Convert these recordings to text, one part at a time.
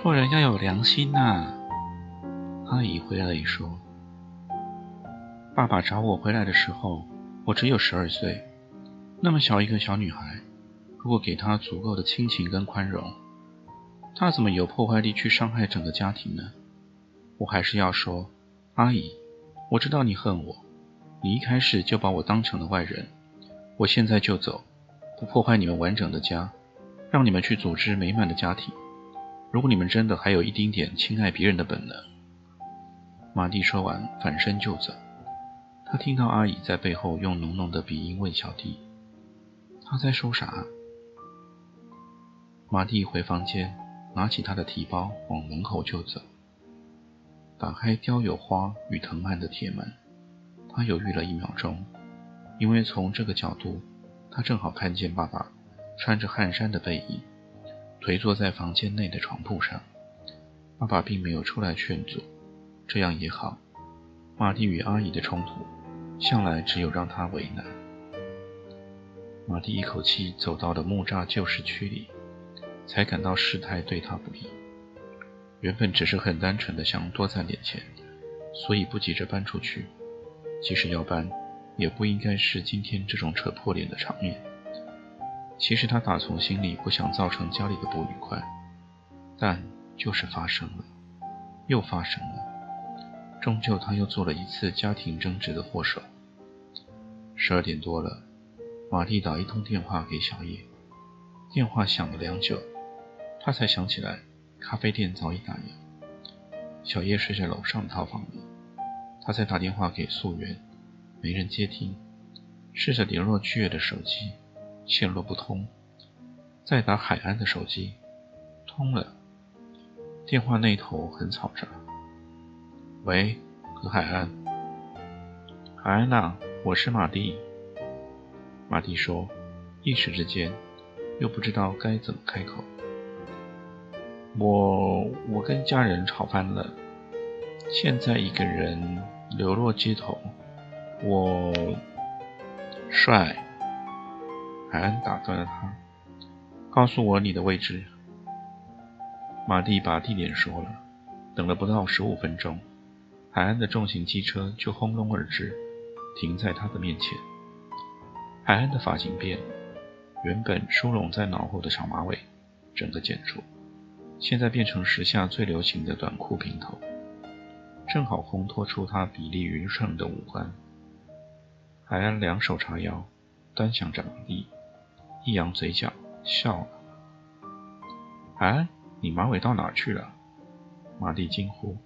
做人要有良心呐！阿姨回来一说：“爸爸找我回来的时候，我只有十二岁，那么小一个小女孩，如果给她足够的亲情跟宽容，她怎么有破坏力去伤害整个家庭呢？我还是要说，阿姨，我知道你恨我，你一开始就把我当成了外人，我现在就走，不破坏你们完整的家，让你们去组织美满的家庭。”如果你们真的还有一丁点亲爱别人的本能，马蒂说完反身就走。他听到阿姨在背后用浓浓的鼻音问小弟：“他在说啥？”马蒂回房间，拿起他的提包往门口就走。打开雕有花与藤蔓的铁门，他犹豫了一秒钟，因为从这个角度，他正好看见爸爸穿着汗衫的背影。颓坐在房间内的床铺上，爸爸并没有出来劝阻，这样也好。马蒂与阿姨的冲突，向来只有让他为难。马蒂一口气走到了木栅旧市区里，才感到事态对他不利。原本只是很单纯的想多攒点钱，所以不急着搬出去。即使要搬，也不应该是今天这种扯破脸的场面。其实他打从心里不想造成家里的不愉快，但就是发生了，又发生了，终究他又做了一次家庭争执的祸首。十二点多了，玛丽打一通电话给小叶，电话响了良久，他才想起来咖啡店早已打烊，小叶睡在楼上套房里，他才打电话给素媛，没人接听，试着联络巨月的手机。线路不通，再打海安的手机，通了。电话那头很吵杂。喂，何海安。海安呐，我是马蒂。马蒂说，一时之间又不知道该怎么开口。我我跟家人吵翻了，现在一个人流落街头。我帅。海安打断了他，告诉我你的位置。马蒂把地点说了。等了不到十五分钟，海安的重型机车就轰隆而至，停在他的面前。海安的发型变了，原本梳拢在脑后的小马尾，整个剪住，现在变成时下最流行的短裤平头，正好烘托出他比例匀称的五官。海安两手叉腰，端详着马蒂。一扬嘴角，笑了。哎，你马尾到哪去了？马蒂惊呼。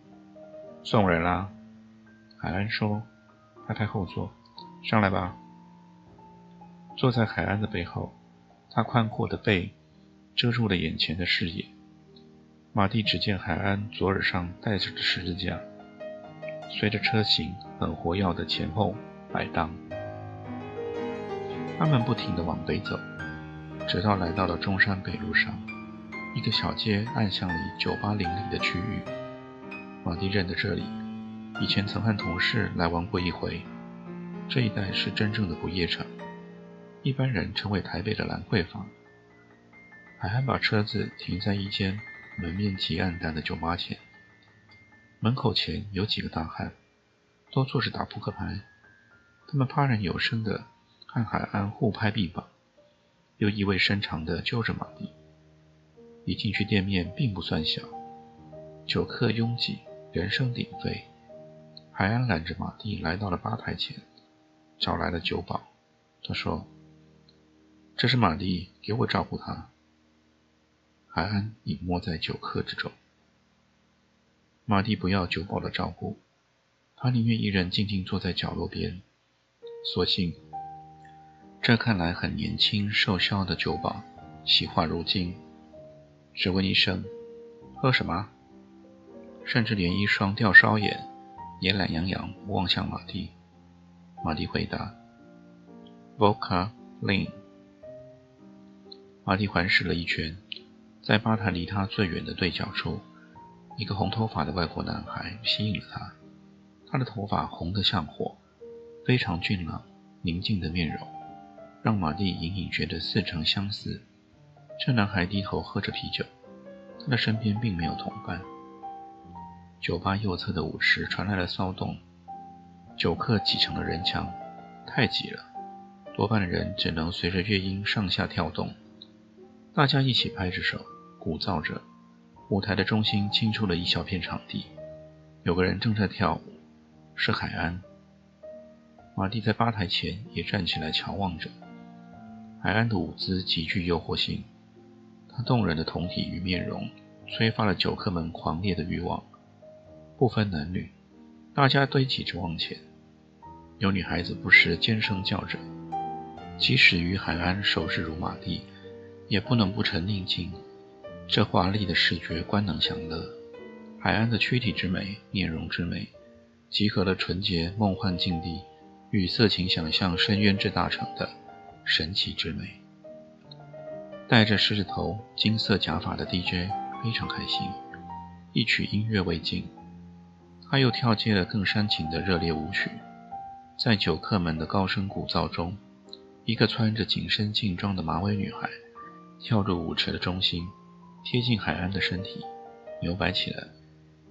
送人啦。海安说，拍拍后座，上来吧。坐在海安的背后，他宽阔的背遮住了眼前的视野。马蒂只见海安左耳上戴着的十字架，随着车型很活跃的前后摆荡。他们不停地往北走。直到来到了中山北路上，一个小街暗巷里酒吧林立的区域。马蒂认得这里，以前曾和同事来玩过一回。这一带是真正的不夜城，一般人称为台北的兰桂坊。海安把车子停在一间门面极暗淡的酒吧前，门口前有几个大汉，都坐着打扑克牌。他们怕人有声的和海安互拍臂膀。又意味深长地揪着马蒂。一进去，店面并不算小，酒客拥挤，人声鼎沸。海安揽着马蒂来到了吧台前，找来了酒保。他说：“这是马蒂，给我照顾他。”海安隐没在酒客之中。马蒂不要酒保的照顾，他宁愿一人静静坐在角落边。所幸。这看来很年轻、瘦削的酒保，细化如金。只问一声：“喝什么？”甚至连一双吊梢眼也懒洋洋望向马蒂。马蒂回答：“Vodka Lean。”马蒂环视了一圈，在吧台离他最远的对角处，一个红头发的外国男孩吸引了他。他的头发红得像火，非常俊朗、宁静的面容，让马蒂隐隐觉得似曾相似。这男孩低头喝着啤酒，他的身边并没有同伴。酒吧右侧的舞池传来了骚动，酒客挤成了人墙，太挤了，多半的人只能随着乐音上下跳动。大家一起拍着手，鼓噪着。舞台的中心清出了一小片场地，有个人正在跳舞，是海安。马蒂在吧台前也站起来瞧望着。海安的舞姿极具诱惑性，他动人的酮体与面容催发了酒客们狂烈的欲望，不分男女，大家堆挤着往前。有女孩子不时尖声叫着，即使与海安熟识如马蒂。也不能不成宁静。这华丽的视觉官能享乐。海安的躯体之美、面容之美，集合了纯洁梦幻境地与色情想象深渊之大成的神奇之美。戴着狮子头、金色假发的 DJ 非常开心，一曲音乐未尽，他又跳接了更煽情的热烈舞曲。在酒客们的高声鼓噪中，一个穿着紧身劲装的马尾女孩。跳入舞池的中心，贴近海安的身体，扭摆起来。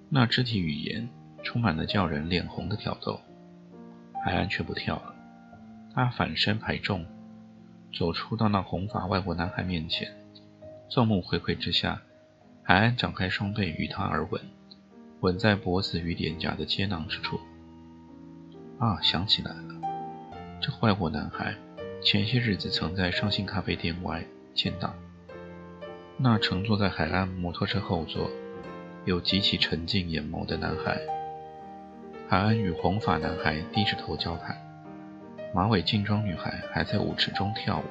那肢体语言充满了叫人脸红的挑逗。海安却不跳了，他反身排众，走出到那红发外国男孩面前。众目睽睽之下，海安展开双臂与他而吻，吻在脖子与脸颊的接囊之处。啊，想起来了，这外国男孩前些日子曾在上信咖啡店外。见到那乘坐在海岸摩托车后座、有极其沉静眼眸的男孩，海岸与红发男孩低着头交谈，马尾劲装女孩还在舞池中跳舞。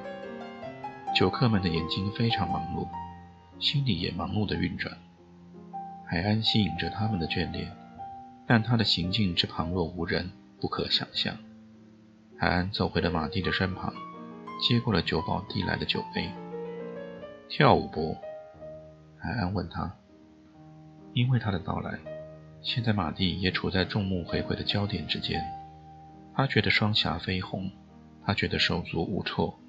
酒客们的眼睛非常忙碌，心里也忙碌地运转。海安吸引着他们的眷恋，但他的行径之旁若无人，不可想象。海安走回了马蒂的身旁，接过了酒保递来的酒杯。跳舞不？海安问他。因为他的到来，现在马蒂也处在众目睽睽的焦点之间。他觉得双颊绯红，他觉得手足无措。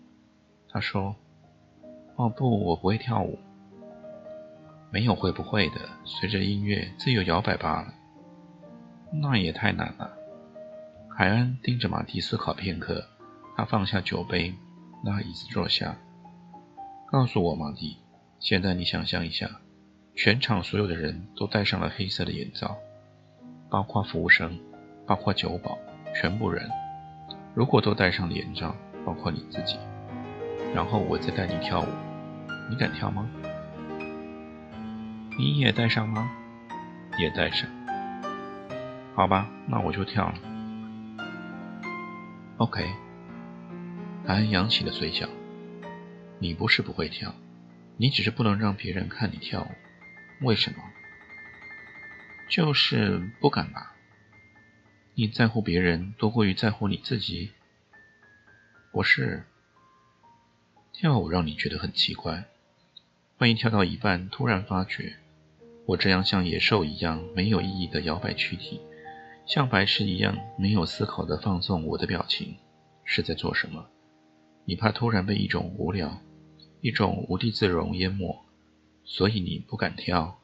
他说：“哦不，我不会跳舞。没有会不会的，随着音乐自由摇摆罢了。那也太难了。”海安盯着马蒂思考片刻，他放下酒杯，拉椅子坐下。告诉我，马蒂，现在你想象一下，全场所有的人都戴上了黑色的眼罩，包括服务生，包括酒保，全部人，如果都戴上了眼罩，包括你自己，然后我再带你跳舞，你敢跳吗？你也戴上吗？也戴上。好吧，那我就跳了。OK。韩安扬起了嘴角。你不是不会跳，你只是不能让别人看你跳舞。为什么？就是不敢吧？你在乎别人多过于在乎你自己？不是。跳舞让你觉得很奇怪，万一跳到一半突然发觉，我这样像野兽一样没有意义的摇摆躯体，像白痴一样没有思考的放纵我的表情，是在做什么？你怕突然被一种无聊。一种无地自容淹没，所以你不敢跳。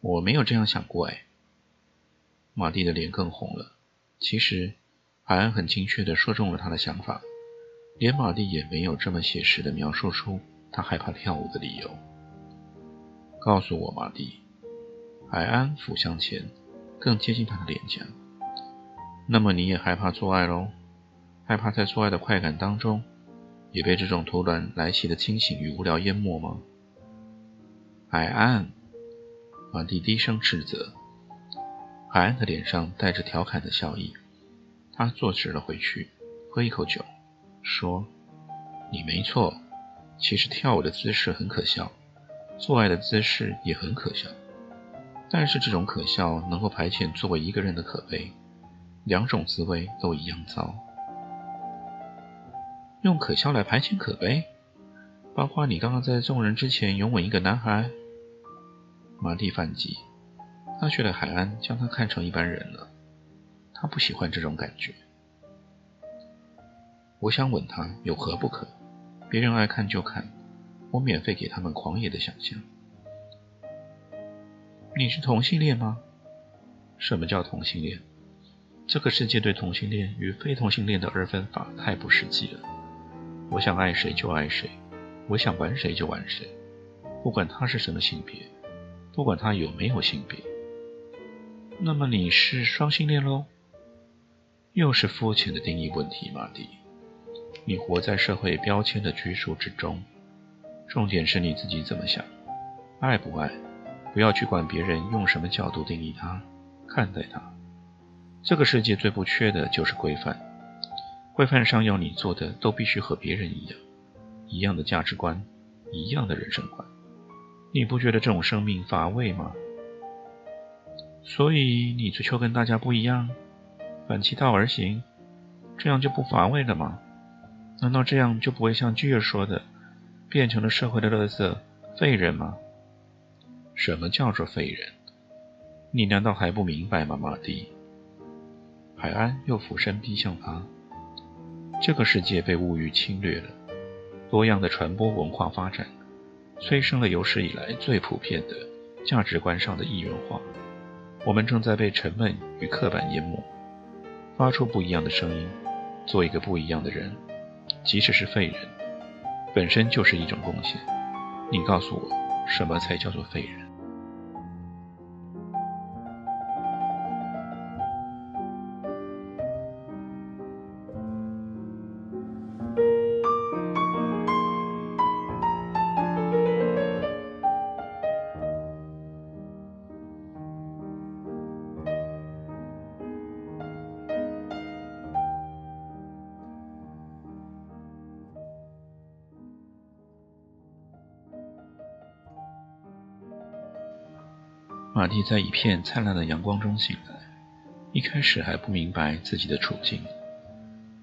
我没有这样想过哎。马蒂的脸更红了。其实，海安很精确地说中了他的想法，连马蒂也没有这么写实地描述出他害怕跳舞的理由。告诉我，马蒂。海安俯向前，更接近他的脸颊。那么你也害怕做爱喽？害怕在做爱的快感当中？也被这种突然来袭的清醒与无聊淹没吗？海岸，马蒂低声斥责。海岸的脸上带着调侃的笑意，他坐直了回去，喝一口酒，说：“你没错，其实跳舞的姿势很可笑，做爱的姿势也很可笑。但是这种可笑能够排遣作为一个人的可悲，两种滋味都一样糟。用可笑来排遣可悲，包括你刚刚在众人之前拥吻一个男孩。马蒂反击，他觉得海安将他看成一般人了，他不喜欢这种感觉。我想吻他，有何不可？别人爱看就看，我免费给他们狂野的想象。你是同性恋吗？什么叫同性恋？这个世界对同性恋与非同性恋的二分法太不实际了。我想爱谁就爱谁，我想玩谁就玩谁，不管他是什么性别，不管他有没有性别。那么你是双性恋喽？又是肤浅的定义问题，马蒂。你活在社会标签的拘束之中，重点是你自己怎么想，爱不爱，不要去管别人用什么角度定义他，看待他。这个世界最不缺的就是规范，规范上要你做的都必须和别人一样，一样的价值观，一样的人生观。你不觉得这种生命乏味吗？所以你追求跟大家不一样，反其道而行，这样就不乏味了吗？难道这样就不会像巨儿说的，变成了社会的垃圾废人吗？什么叫做废人？你难道还不明白吗，马蒂？海安又俯身逼向他。这个世界被物欲侵略了，多样的传播文化发展，催生了有史以来最普遍的价值观上的一元化。我们正在被沉闷与刻板淹没，发出不一样的声音，做一个不一样的人。即使是废人，本身就是一种贡献。你告诉我，什么才叫做废人？马蒂在一片灿烂的阳光中醒来，一开始还不明白自己的处境。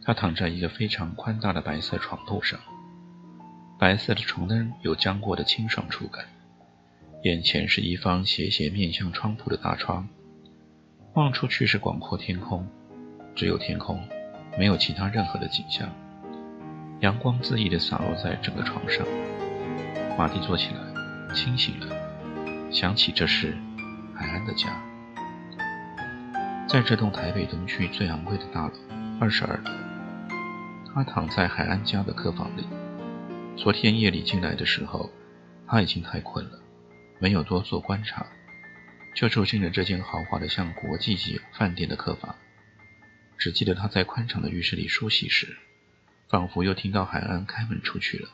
他躺在一个非常宽大的白色床铺上，白色的床单有浆过的清爽触感。眼前是一方斜斜面向窗铺的大窗，望出去是广阔天空，只有天空，没有其他任何的景象。阳光恣意地洒落在整个床上。马蒂坐起来，清醒了，想起这事。海安的家，在这栋台北东区最昂贵的大楼二十二楼。他躺在海安家的客房里。昨天夜里进来的时候，他已经太困了，没有多做观察，就住进了这间豪华的像国际级饭店的客房。只记得他在宽敞的浴室里梳洗时，仿佛又听到海安开门出去了。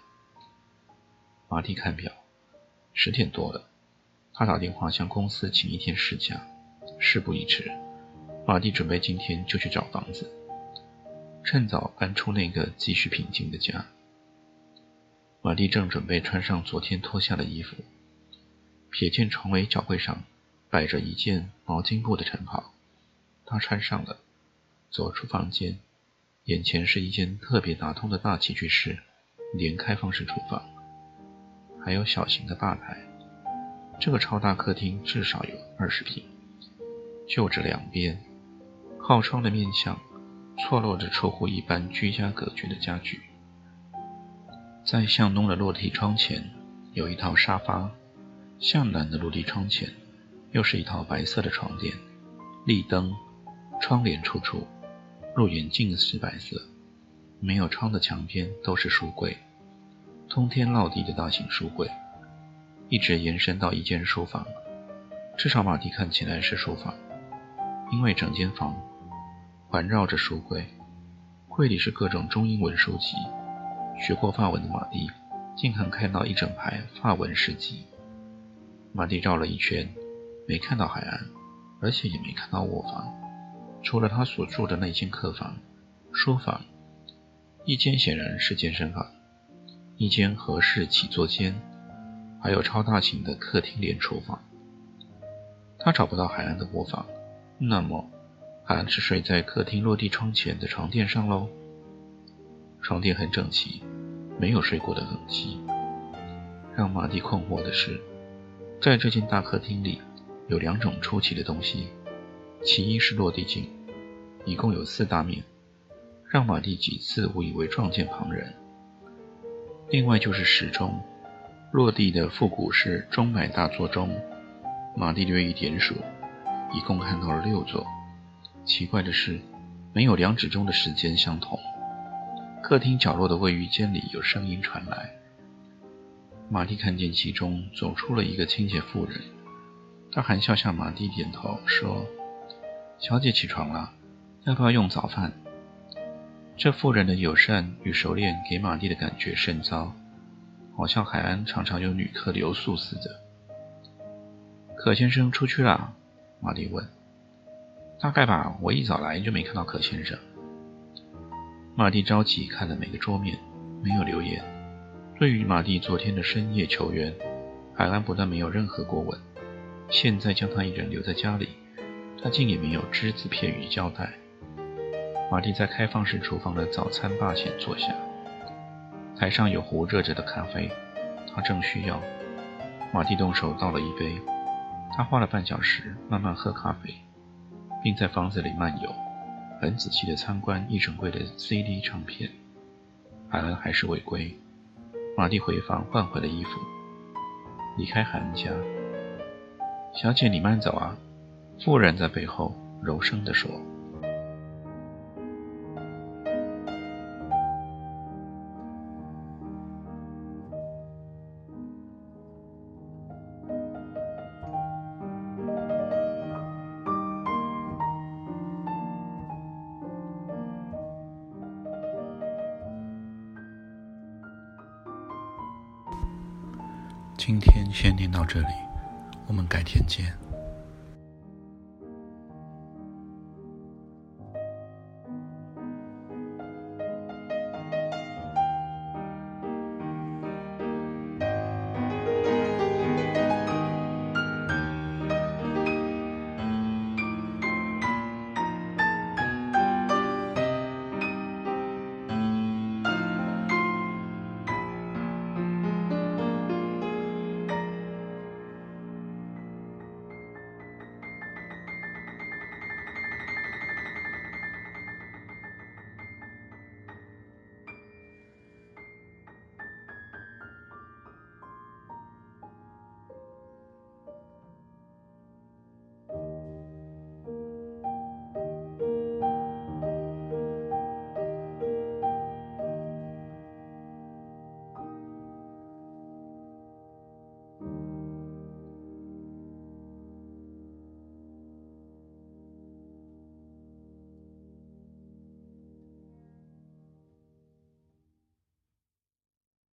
马蒂看表，十点多了。他打电话向公司请一天事假。事不宜迟，马蒂准备今天就去找房子，趁早搬出那个继续平静的家。马蒂正准备穿上昨天脱下的衣服，瞥见床尾脚柜上摆着一件毛巾布的晨袍，他穿上了，走出房间，眼前是一间特别打通的大起居室，连开放式厨房，还有小型的吧台。这个超大客厅至少有二十平，就着两边靠窗的面向，错落着出乎一般居家格局的家具。在向东的落地窗前有一套沙发，向南的落地窗前又是一套白色的床垫，立灯，窗帘处处，入眼尽是白色。没有窗的墙边都是书柜，通天落地的大型书柜。一直延伸到一间书房，至少马蒂看起来是书房，因为整间房环绕着书柜，柜里是各种中英文书籍。学过法文的马蒂竟然看到一整排法文诗集。马蒂绕了一圈，没看到海岸，而且也没看到卧房，除了他所住的那间客房、书房，一间显然是健身房，一间合适起坐间。还有超大型的客厅连厨房。他找不到海岸的卧房，那么海岸是睡在客厅落地窗前的床垫上喽。床垫很整齐，没有睡过的痕迹。让马蒂困惑的是，在这间大客厅里有两种出奇的东西，其一是落地镜，一共有四大面，让马蒂几次误以为撞见旁人。另外就是时钟，落地的复古式钟摆大座钟。马蒂略一点数，一共看到了六座。奇怪的是，没有两指钟的时间相同。客厅角落的卫浴间里有声音传来。马蒂看见其中走出了一个清洁妇人，她含笑向马蒂点头说：“小姐起床了，要不要用早饭？”这妇人的友善与熟练给马蒂的感觉甚糟，好像海安常常有女客留宿似的。可先生出去了，马蒂问。大概吧，我一早来就没看到可先生。马蒂着急看了每个桌面，没有留言。对于马蒂昨天的深夜求援，海安不但没有任何过问，现在将他一人留在家里，他竟也没有只字片语交代。马蒂在开放式厨房的早餐吧前坐下，台上有壶热着的咖啡，他正需要。马蒂动手倒了一杯。他花了半小时慢慢喝咖啡，并在房子里漫游，很仔细地参观一整柜的 CD 唱片。海恩还是未归，马蒂回房换回了衣服，离开海恩家。小姐，你慢走啊！妇人在背后柔声地说。先念到这里，我们改天见。